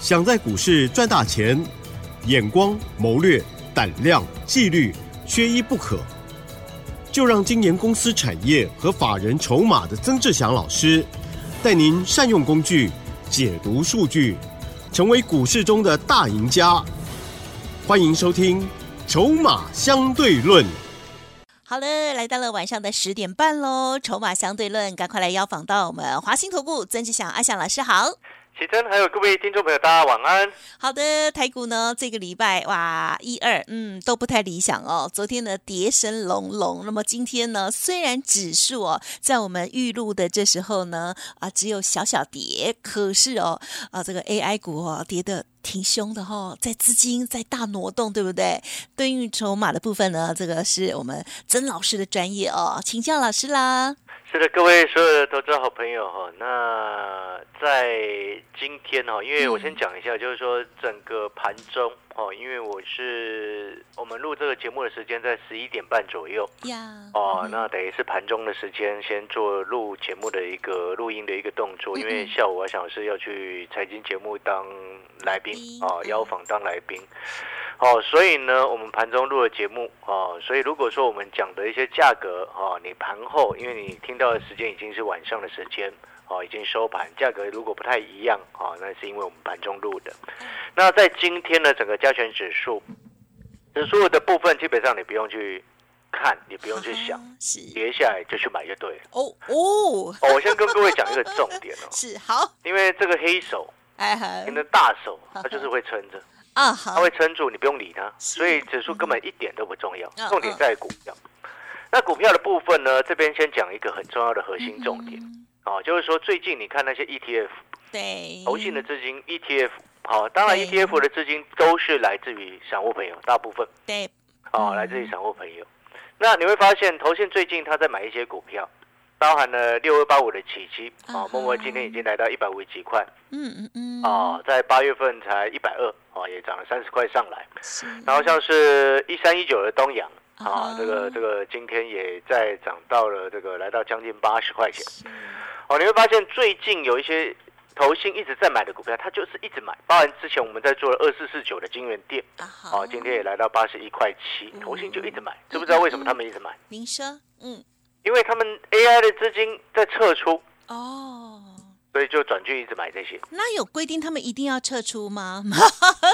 想在股市赚大钱，眼光、谋略、胆量、纪律，缺一不可。就让金研公司产业和法人筹码的曾志祥老师，带您善用工具，解读数据，成为股市中的大赢家。欢迎收听《筹码相对论》。好了，来到了晚上的十点半喽，《筹码相对论》，赶快来邀访到我们华兴投顾曾志祥阿祥老师好。启真，还有各位听众朋友，大家晚安。好的，台股呢这个礼拜哇一二嗯都不太理想哦。昨天呢跌声隆隆，那么今天呢虽然指数哦在我们预录的这时候呢啊只有小小跌，可是哦啊这个 AI 股哦跌的挺凶的哈，在资金在大挪动，对不对？对应筹码的部分呢，这个是我们曾老师的专业哦，请教老师啦。是的，各位所有的投资好朋友哈，那在今天哈，因为我先讲一下，就是说整个盘中哦，因为我是我们录这个节目的时间在十一点半左右。呀，哦，那等于是盘中的时间，先做录节目的一个录音的一个动作，因为下午我想是要去财经节目当来宾啊，邀访当来宾。哦，所以呢，我们盘中录了节目哦，所以如果说我们讲的一些价格哦，你盘后，因为你听到的时间已经是晚上的时间哦，已经收盘，价格如果不太一样哦，那是因为我们盘中录的。那在今天呢，整个加权指数指数的部分，基本上你不用去看，你不用去想，跌下来就去买就对了。哦哦哦，我先跟各位讲一个重点哦，是好，因为这个黑手，哎，你的大手，它就是会撑着。啊，它会撑住，你不用理它，所以指数根本一点都不重要，重点在股票。那股票的部分呢？这边先讲一个很重要的核心重点，哦，就是说最近你看那些 ETF，对，投信的资金 ETF，好，当然 ETF 的资金都是来自于散户朋友，大部分，对，哦，来自于散户朋友。那你会发现，投信最近他在买一些股票。包含了六二八五的起基啊，默默今天已经来到一百五十几块，嗯嗯嗯，啊，在八月份才一百二，啊，也涨了三十块上来。然后像是一三一九的东阳啊，这个这个今天也在涨到了这个来到将近八十块钱。哦，你会发现最近有一些投信一直在买的股票，它就是一直买。包含之前我们在做了二四四九的金源店，啊，今天也来到八十一块七，投信就一直买，知不知道为什么他们一直买？您说，嗯。因为他们 AI 的资金在撤出哦，所以就转去一直买这些。那有规定他们一定要撤出吗？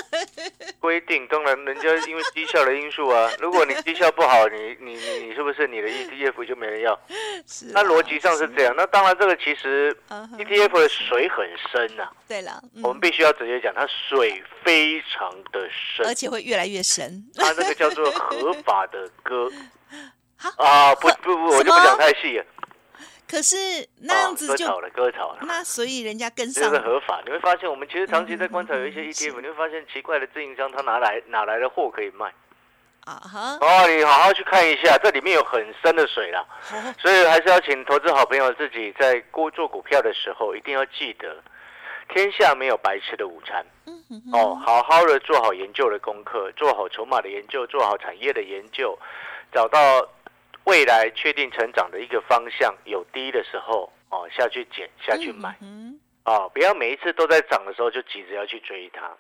规定当然，人家因为绩效的因素啊。如果你绩效不好，你你你是不是你的 ETF 就没人要？是。那逻辑上是这样。那当然，这个其实 ETF 的水很深呐。对了，我们必须要直接讲，它水非常的深，而且会越来越深。它这个叫做合法的歌。啊不不不，我就不讲太细了。可是那样子就割草了，割草了。那所以人家跟上这是合法。你会发现，我们其实长期在观察有一些 ETF，你会发现奇怪的自营商，他拿来哪来的货可以卖？啊哈！哦，你好好去看一下，这里面有很深的水了。所以还是要请投资好朋友自己在估做股票的时候，一定要记得，天下没有白吃的午餐。哦，好好的做好研究的功课，做好筹码的研究，做好产业的研究，找到。未来确定成长的一个方向有低的时候哦，下去捡下去买，哦，不要每一次都在涨的时候就急着要去追它。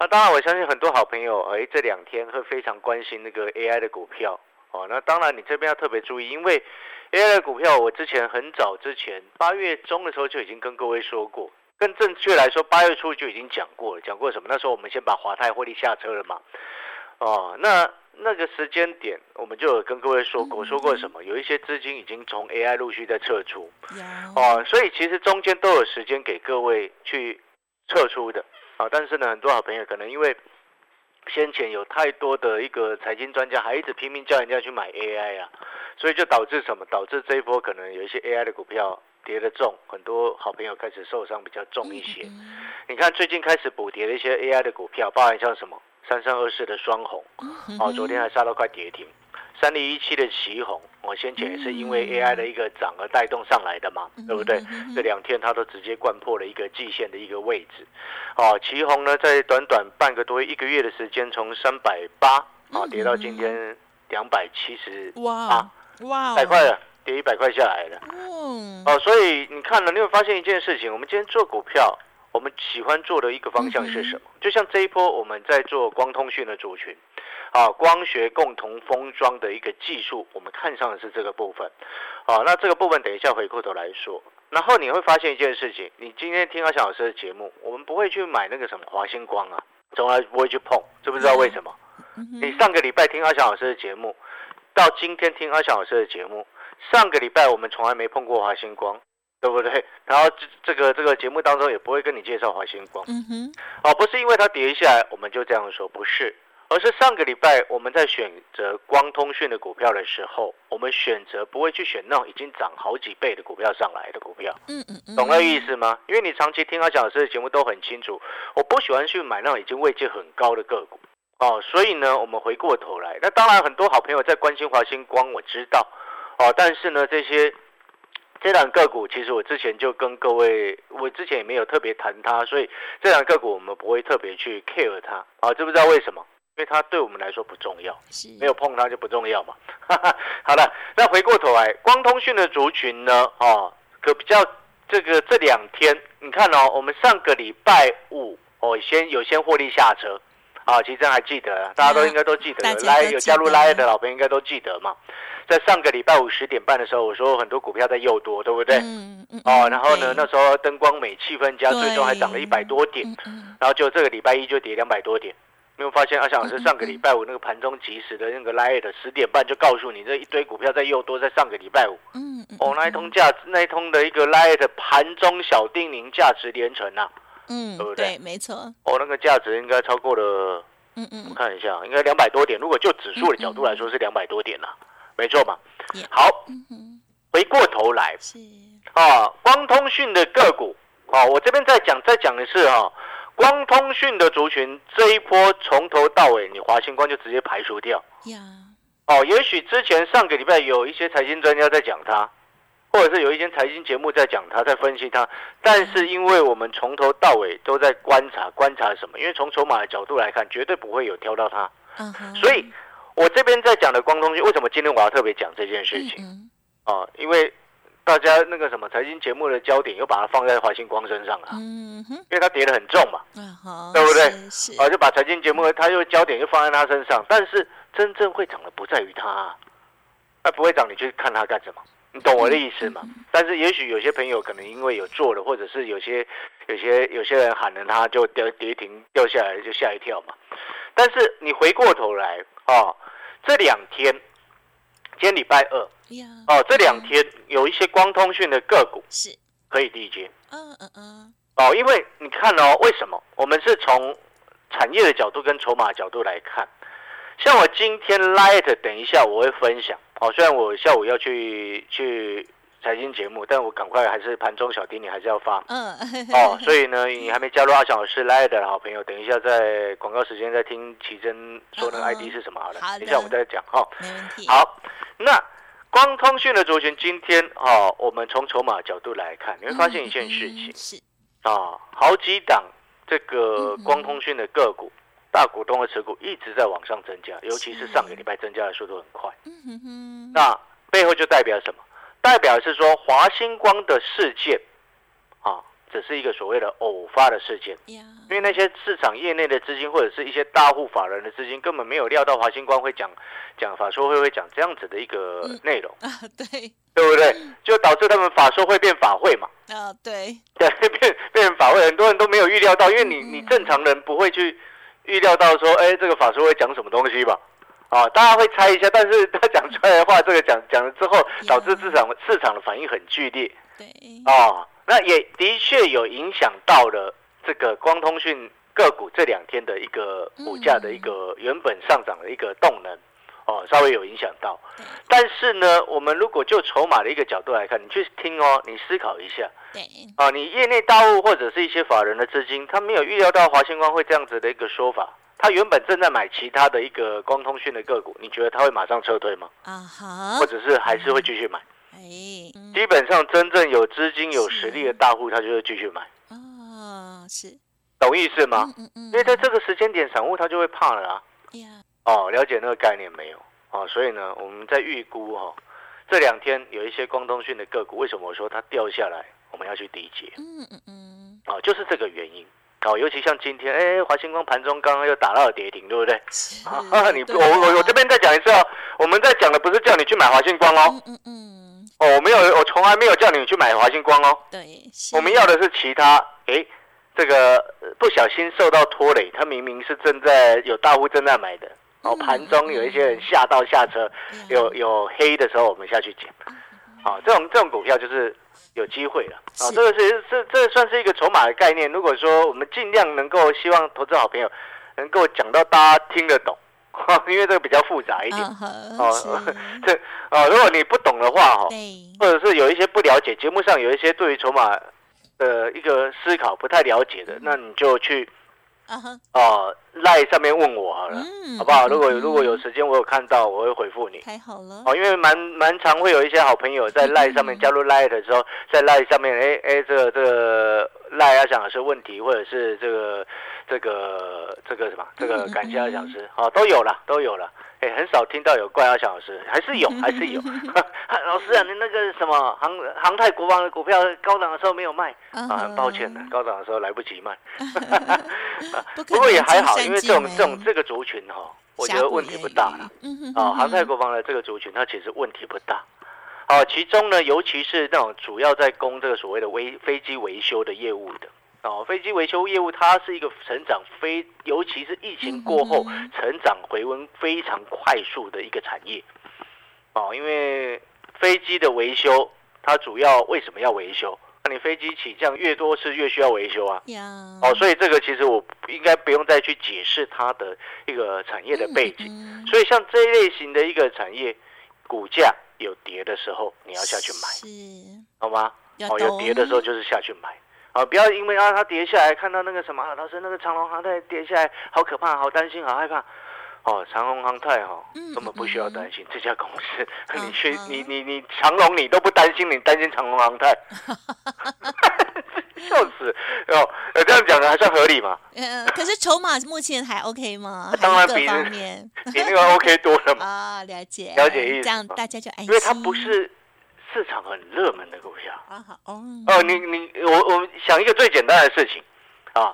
那当然，我相信很多好朋友哎，这两天会非常关心那个 AI 的股票哦。那当然，你这边要特别注意，因为 AI 的股票，我之前很早之前八月中的时候就已经跟各位说过，更正确来说，八月初就已经讲过了。讲过什么？那时候我们先把华泰获利下车了嘛。哦，那。那个时间点，我们就有跟各位说过，说过什么？有一些资金已经从 AI 陆续在撤出，哦，所以其实中间都有时间给各位去撤出的，啊，但是呢，很多好朋友可能因为先前有太多的一个财经专家还一直拼命叫人家去买 AI 啊，所以就导致什么？导致这一波可能有一些 AI 的股票跌得重，很多好朋友开始受伤比较重一些。你看最近开始补跌的一些 AI 的股票，包含像什么？三三二四的双红，哦，昨天还杀到快跌停。三零一七的旗红，我先前也是因为 AI 的一个涨而带动上来的嘛，对不对？这两天它都直接灌破了一个季线的一个位置。哦，旗红呢，在短短半个多一个月的时间，从三百八啊跌到今天两百七十哇哇，百块了，跌一百块下来了。哦，所以你看了，你会发现一件事情，我们今天做股票。我们喜欢做的一个方向是什么？就像这一波我们在做光通讯的族群，啊，光学共同封装的一个技术，我们看上的是这个部分，啊，那这个部分等一下回过头来说。然后你会发现一件事情，你今天听阿翔老师的节目，我们不会去买那个什么华星光啊，从来不会去碰，知不知道为什么？你上个礼拜听阿翔老师的节目，到今天听阿翔老师的节目，上个礼拜我们从来没碰过华星光。对不对？然后这这个这个节目当中也不会跟你介绍华星光，嗯哼，哦，不是因为它跌下来我们就这样说，不是，而是上个礼拜我们在选择光通讯的股票的时候，我们选择不会去选那种已经涨好几倍的股票上来的股票，嗯嗯，懂那意思吗？因为你长期听阿讲老师的节目都很清楚，我不喜欢去买那种已经位阶很高的个股，哦，所以呢，我们回过头来，那当然很多好朋友在关心华星光，我知道，哦，但是呢，这些。这两个股其实我之前就跟各位，我之前也没有特别谈它，所以这两个股我们不会特别去 care 它啊，知不知道为什么？因为它对我们来说不重要，没有碰它就不重要嘛。好了，那回过头来，光通讯的族群呢？哦，可比较这个这两天，你看哦，我们上个礼拜五哦，先有先获利下车啊，其实还记得，大家都应该都记得，来有加入来的老朋友应该都记得嘛。在上个礼拜五十点半的时候，我说很多股票在诱多，对不对？嗯嗯。哦，然后呢，那时候灯光美，气氛佳，最终还涨了一百多点。嗯然后就这个礼拜一就跌两百多点，没有发现？阿翔老师上个礼拜五那个盘中即时的那个 light 十点半就告诉你，这一堆股票在诱多，在上个礼拜五。嗯嗯。哦，那一通价，那一通的一个 light 盘中小叮咛，价值连城呐。嗯，对不对？对，没错。哦，那个价值应该超过了。嗯嗯。我看一下，应该两百多点。如果就指数的角度来说，是两百多点呐。没错嘛，好，回过头来，啊，光通讯的个股，啊，我这边再讲，再讲一次哈，光通讯的族群这一波从头到尾，你华星光就直接排除掉，呀，哦，也许之前上个礼拜有一些财经专家在讲它，或者是有一些财经节目在讲它，在分析它，但是因为我们从头到尾都在观察，观察什么？因为从筹码的角度来看，绝对不会有挑到它，所以。我这边在讲的光通讯，为什么今天我要特别讲这件事情？啊，因为大家那个什么财经节目的焦点又把它放在华星光身上了，嗯哼，因为它跌得很重嘛，对不对？啊，就把财经节目，它又焦点又放在它身上，但是真正会涨的不在于它，那不会涨，你去看它干什么？你懂我的意思吗？但是也许有些朋友可能因为有做了，或者是有些有些有些人喊了，它就跌跌停掉下来就吓一跳嘛。但是你回过头来啊。这两天，今天礼拜二，哦，这两天有一些光通讯的个股是可以理解，嗯嗯嗯，哦，因为你看哦，为什么？我们是从产业的角度跟筹码角度来看，像我今天 light，等一下我会分享，哦，虽然我下午要去去。财经节目，但我赶快还是盘中小丁，你还是要发。嗯。哦，所以呢，你还没加入阿小老师来的好朋友，等一下在广告时间再听奇珍说那个 ID 是什么好了。好等一下我们再讲哈。没问题。好，那光通讯的族群今天哦，我们从筹码角度来看，你会发现一件事情是啊，好几档这个光通讯的个股，大股东的持股一直在往上增加，尤其是上个礼拜增加的速度很快。嗯哼哼。那背后就代表什么？代表是说华星光的事件，啊，只是一个所谓的偶发的事件，因为那些市场业内的资金或者是一些大户法人的资金根本没有料到华星光会讲讲法说会会讲这样子的一个内容。啊，对，对不对？就导致他们法说会变法会嘛，啊，对，对，变变法会，很多人都没有预料到，因为你你正常人不会去预料到说，哎，这个法说会讲什么东西吧？啊，大家会猜一下，但是 他讲出来的话，这个讲讲了之后，导致市场市场的反应很剧烈。对，哦，那也的确有影响到了这个光通讯个股这两天的一个股价的一个原本上涨的一个动能，哦，稍微有影响到。但是呢，我们如果就筹码的一个角度来看，你去听哦，你思考一下。对，啊，你业内大户或者是一些法人的资金，他没有预料到华星光会这样子的一个说法。他原本正在买其他的一个光通讯的个股，你觉得他会马上撤退吗？啊哈，或者是还是会继续买？哎，基本上真正有资金、有实力的大户，他就会继续买。哦，是，懂意思吗？嗯嗯因为在这个时间点，散户他就会怕了啊。哦，了解那个概念没有？哦，所以呢，我们在预估哈，这两天有一些光通讯的个股，为什么我说它掉下来，我们要去理解？嗯嗯嗯。哦，就是这个原因。哦，尤其像今天，哎，华星光盘中刚刚又打到了跌停，对不对？啊，你我我我这边再讲一次哦，我们在讲的不是叫你去买华星光哦，嗯嗯，哦，我没有，我从来没有叫你去买华星光哦，对，我们要的是其他，哎，这个不小心受到拖累，他明明是正在有大户正在买的，哦，盘中有一些人下到下车，有有黑的时候，我们下去捡，啊，这种这种股票就是。有机会了啊！这个是这这算是一个筹码的概念。如果说我们尽量能够希望投资好朋友能够讲到大家听得懂，因为这个比较复杂一点哦。这啊，如果你不懂的话哈，或者是有一些不了解，节目上有一些对于筹码的一个思考不太了解的，那你就去。哦，赖上面问我好了，好不好？如果如果有时间，我有看到，我会回复你。太好了。哦，因为蛮蛮常会有一些好朋友在赖上面加入赖的时候，在赖上面，哎哎，这个这个赖要讲的是问题，或者是这个这个这个什么，这个感谢要讲师，哦，都有了，都有了。哎，很少听到有怪阿翔老师，还是有，还是有。老师啊，你那个什么航航太国王的股票高档的时候没有卖啊？很抱歉的，高档的时候来不及卖。不过也还好，因为这种这种这个族群哈，我觉得问题不大了。啊，航太国防的这个族群，它其实问题不大。好，其中呢，尤其是那种主要在供这个所谓的微飞机维修的业务的。哦，飞机维修业务它是一个成长非，尤其是疫情过后成长回温非常快速的一个产业。哦，因为飞机的维修，它主要为什么要维修？那你飞机起降越多是越需要维修啊。哦，所以这个其实我应该不用再去解释它的一个产业的背景。所以像这一类型的一个产业，股价有跌的时候，你要下去买，好吗？哦，有跌的时候就是下去买。啊！不要因为啊，它跌下来，看到那个什么，老师那个长隆航太跌下来，好可怕，好担心，好害怕。哦，长隆航太哈，根本不需要担心这家公司。你去，你你你长隆你都不担心，你担心长隆航太？笑死！哦，呃这样讲的还算合理嘛？嗯，可是筹码目前还 OK 吗？当然比比那个 OK 多了嘛。啊，了解，了解意思。这样大家就安心。因为它不是。市场很热门的股票。啊，哦，哦，你你我我们想一个最简单的事情啊，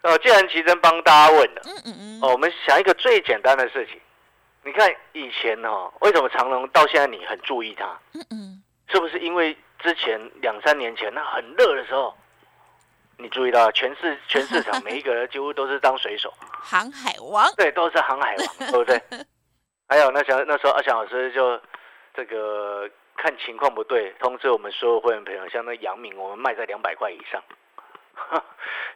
呃，既然奇珍帮大家问了，嗯嗯嗯，哦，我们想一个最简单的事情，你看以前呢，为什么长隆到现在你很注意它？嗯嗯，是不是因为之前两三年前那很热的时候，你注意到全市 全市场每一个人几乎都是当水手，航海王，对，都是航海王，对不对？还有那小那时候阿翔老师就。这个看情况不对，通知我们所有会员朋友，像那阳明，我们卖在两百块以上。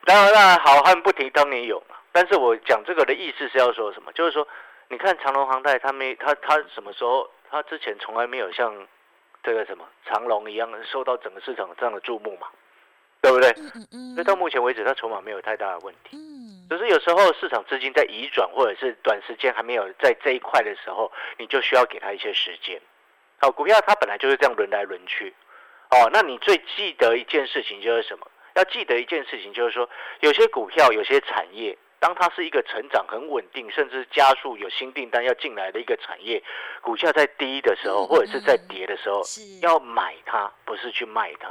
当然，好汉不提当年勇但是我讲这个的意思是要说什么？就是说，你看长隆航太，他没他他什么时候？他之前从来没有像这个什么长隆一样受到整个市场这样的注目嘛，对不对？嗯嗯。所以到目前为止，他筹码没有太大的问题。嗯。只是有时候市场资金在移转，或者是短时间还没有在这一块的时候，你就需要给他一些时间。好，股票它本来就是这样轮来轮去，哦，那你最记得一件事情就是什么？要记得一件事情就是说，有些股票、有些产业，当它是一个成长很稳定，甚至加速有新订单要进来的一个产业，股价在低的时候或者是在跌的时候，要买它，不是去卖它。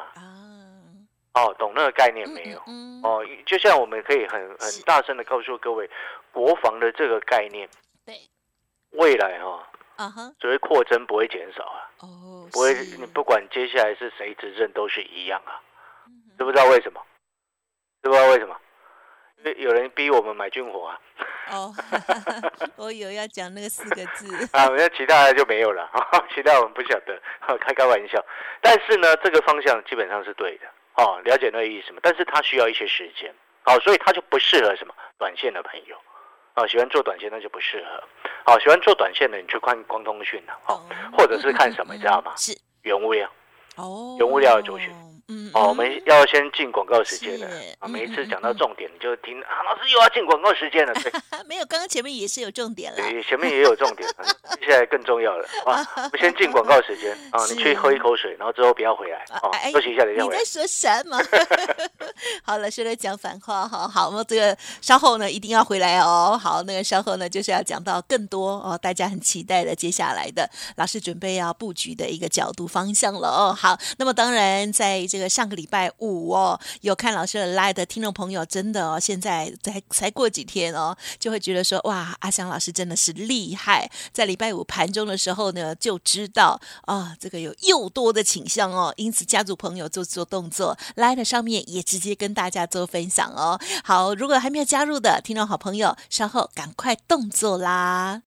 哦，懂那个概念没有？哦，就像我们可以很很大声的告诉各位，国防的这个概念，对，未来哈。啊哈，所谓扩增不会减少啊，哦，不会，你不管接下来是谁执政都是一样啊，知不知道为什么？知不知道为什么？因为有人逼我们买军火啊。哦，我有要讲那个四个字 啊，那其他的就没有了，其他我们不晓得，开开玩笑。但是呢，这个方向基本上是对的，哦，了解那个意思嘛？但是它需要一些时间，好，所以它就不适合什么短线的朋友。啊，喜欢做短线那就不适合。好，喜欢做短线的你去看光通讯了，好，或者是看什么，你知道吗？是原物料。哦，原物料的族群。嗯，哦，我们要先进广告时间了啊！每一次讲到重点，你就听啊，老师又要进广告时间了。对，没有，刚刚前面也是有重点了。对，前面也有重点，接下来更重要了啊！我先进广告时间 啊，你去喝一口水，然后之后不要回来啊，休息一下，等一下。你在说什么？好了，现在讲反话，好好，我们这个稍后呢一定要回来哦。好，那个稍后呢就是要讲到更多哦，大家很期待的接下来的老师准备要布局的一个角度方向了哦。好，那么当然在这个上。上个礼拜五哦，有看老师的 live 的听众朋友，真的哦，现在才才过几天哦，就会觉得说哇，阿香老师真的是厉害，在礼拜五盘中的时候呢，就知道啊，这个有又多的倾向哦，因此家族朋友做做动作，live 上面也直接跟大家做分享哦。好，如果还没有加入的听众好朋友，稍后赶快动作啦。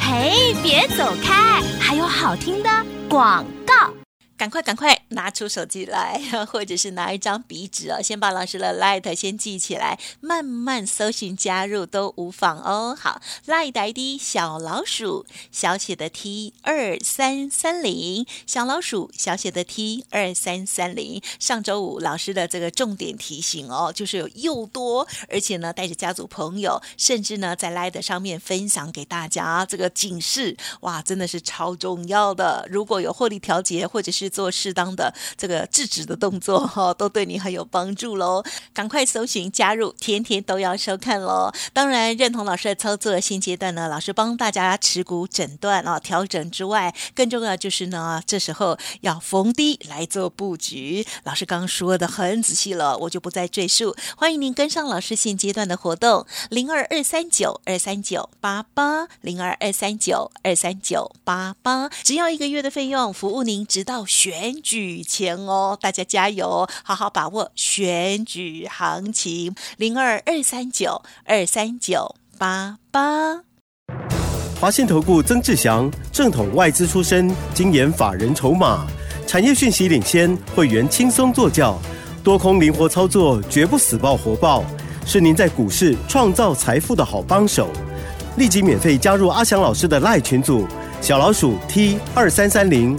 嘿，别走开！还有好听的广告。赶快赶快拿出手机来，或者是拿一张笔纸哦，先把老师的 light 先记起来，慢慢搜寻加入都无妨哦。好，light ID 小老鼠小写的 T 二三三零，小老鼠小写的 T 二三三零。上周五老师的这个重点提醒哦，就是有又多，而且呢带着家族朋友，甚至呢在 light 上面分享给大家这个警示，哇，真的是超重要的。如果有获利调节或者是做适当的这个制止的动作 哈，都对你很有帮助喽。赶快搜寻加入，天天都要收看喽。当然认同老师的操作，现阶段呢，老师帮大家持股诊断啊调整之外，更重要就是呢，这时候要逢低来做布局。老师刚刚说的很仔细了，我就不再赘述。欢迎您跟上老师现阶段的活动：零二二三九二三九八八零二二三九二三九八八，只要一个月的费用，服务您直到。选举前哦，大家加油，好好把握选举行情。零二二三九二三九八八。华信投顾曾志祥，正统外资出身，精研法人筹码，产业讯息领先，会员轻松做教，多空灵活操作，绝不死爆活爆，是您在股市创造财富的好帮手。立即免费加入阿祥老师的赖群组，小老鼠 T 二三三零。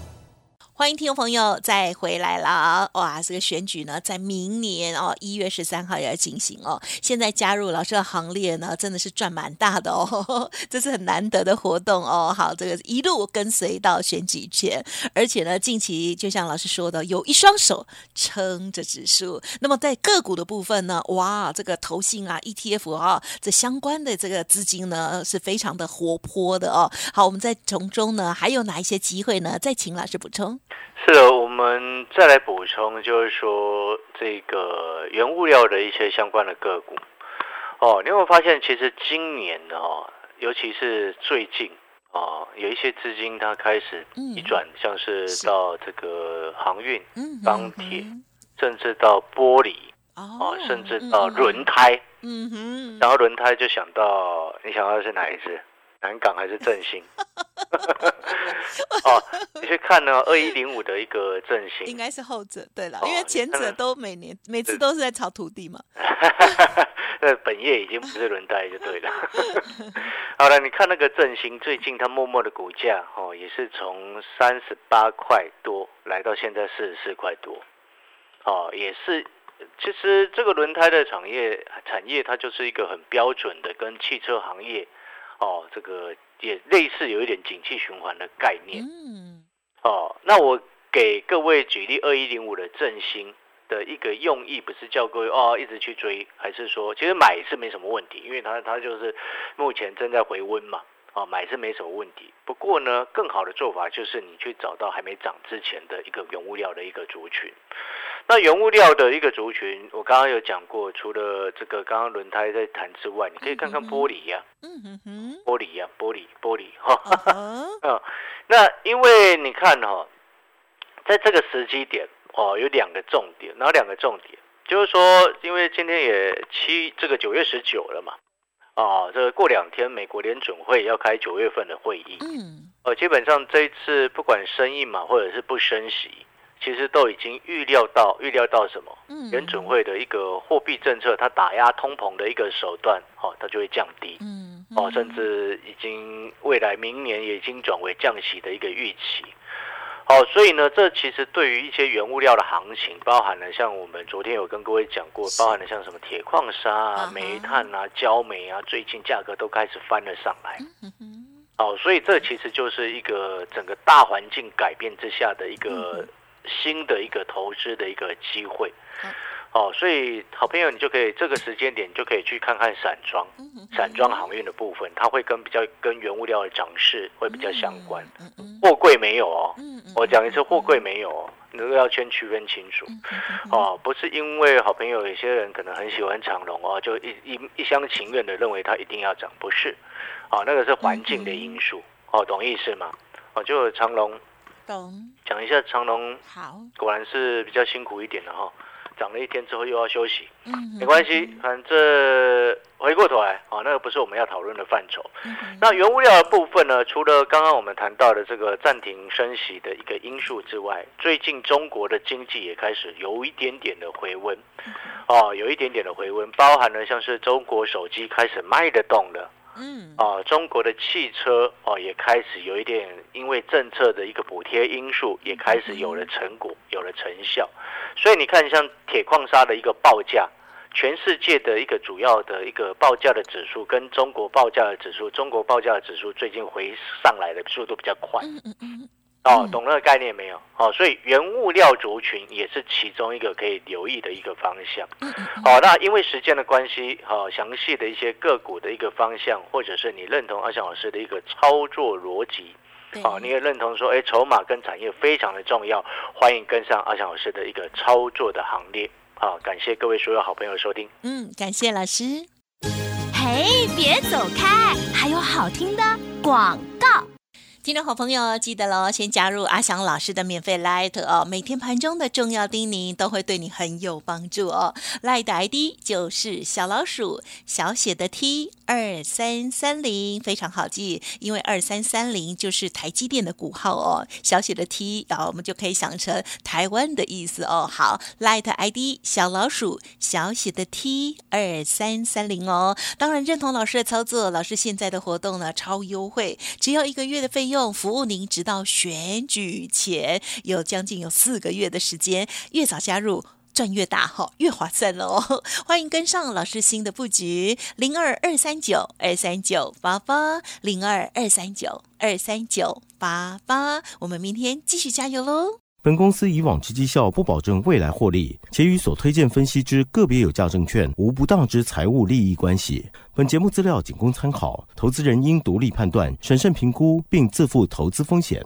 欢迎听众朋友再回来了哇！这个选举呢，在明年哦一月十三号也要进行哦。现在加入老师的行列呢，真的是赚蛮大的哦，这是很难得的活动哦。好，这个一路跟随到选举前，而且呢，近期就像老师说的，有一双手撑着指数。那么在个股的部分呢，哇，这个投信啊、ETF 啊，这相关的这个资金呢，是非常的活泼的哦。好，我们再从中呢，还有哪一些机会呢？再请老师补充。是的，我们再来补充，就是说这个原物料的一些相关的个股。哦，你有没有发现，其实今年哦，尤其是最近哦，有一些资金它开始移转，像是到这个航运、钢铁，甚至到玻璃哦，甚至到轮胎，嗯哼，然后轮胎就想到，你想到是哪一只？南港还是振兴？哦，你去看呢，二一零五的一个振兴，应该是后者对了，因为前者都每年每次都是在炒土地嘛。那本业已经不是轮胎就对了。好了，你看那个振兴，最近它默默的股价哦，也是从三十八块多来到现在四十四块多。哦，也是，其实这个轮胎的产业产业，它就是一个很标准的跟汽车行业。哦，这个也类似有一点景气循环的概念。嗯，哦，那我给各位举例二一零五的振兴的一个用意，不是叫各位哦一直去追，还是说其实买是没什么问题，因为它它就是目前正在回温嘛。哦，买是没什么问题。不过呢，更好的做法就是你去找到还没涨之前的一个原物料的一个族群。那原物料的一个族群，我刚刚有讲过，除了这个刚刚轮胎在谈之外，你可以看看玻璃呀，嗯哼哼，玻璃呀，玻璃玻璃哈，嗯，那因为你看哈，在这个时机点哦，有两个重点，哪两个重点？就是说，因为今天也七这个九月十九了嘛。哦，这个过两天美国联准会要开九月份的会议，嗯，呃，基本上这一次不管升印嘛，或者是不升息，其实都已经预料到预料到什么？嗯，联准会的一个货币政策，它打压通膨的一个手段，哦，它就会降低，嗯，哦，甚至已经未来明年也已经转为降息的一个预期。哦，所以呢，这其实对于一些原物料的行情，包含了像我们昨天有跟各位讲过，包含了像什么铁矿砂啊、煤炭啊、焦煤啊，最近价格都开始翻了上来。哦，所以这其实就是一个整个大环境改变之下的一个新的一个投资的一个机会。哦，所以好朋友，你就可以这个时间点就可以去看看散装，散装航运的部分，它会跟比较跟原物料的涨势会比较相关。货柜没有哦，我讲一次，货柜没有哦，你都要先区分清楚。哦，不是因为好朋友有些人可能很喜欢长龙哦，就一一一厢情愿的认为它一定要涨，不是。哦，那个是环境的因素。哦，懂意思吗？哦，就长龙。懂。讲一下长隆。好。果然是比较辛苦一点的哈。涨了一天之后又要休息，嗯，没关系，反正回过头来啊，那个不是我们要讨论的范畴。那原物料的部分呢，除了刚刚我们谈到的这个暂停升息的一个因素之外，最近中国的经济也开始有一点点的回温，哦，有一点点的回温，包含了像是中国手机开始卖得动了。嗯，啊，中国的汽车哦也开始有一点，因为政策的一个补贴因素，也开始有了成果，有了成效。所以你看，像铁矿砂的一个报价，全世界的一个主要的一个报价的指数，跟中国报价的指数，中国报价的指数最近回上来的速度比较快。嗯嗯嗯。哦，懂那个概念没有？哦，所以原物料族群也是其中一个可以留意的一个方向。好，那因为时间的关系，好，详细的一些个股的一个方向，或者是你认同阿翔老师的一个操作逻辑，好，你也认同说，哎，筹码跟产业非常的重要，欢迎跟上阿翔老师的一个操作的行列。好，感谢各位所有好朋友收听。嗯，感谢老师。嘿，别走开，还有好听的广告。听众好朋友，记得喽，先加入阿翔老师的免费 Light 哦，每天盘中的重要叮咛都会对你很有帮助哦。Light 的 ID 就是小老鼠小写的 T 二三三零，非常好记，因为二三三零就是台积电的股号哦。小写的 T，然后我们就可以想成台湾的意思哦。好，Light ID 小老鼠小写的 T 二三三零哦。当然认同老师的操作，老师现在的活动呢超优惠，只要一个月的费。用服务您，直到选举前有将近有四个月的时间，越早加入赚越大哈，越划算喽！欢迎跟上老师新的布局，零二二三九二三九八八零二二三九二三九八八，我们明天继续加油喽！本公司以往之绩效不保证未来获利，且与所推荐分析之个别有价证券无不当之财务利益关系。本节目资料仅供参考，投资人应独立判断、审慎评估，并自负投资风险。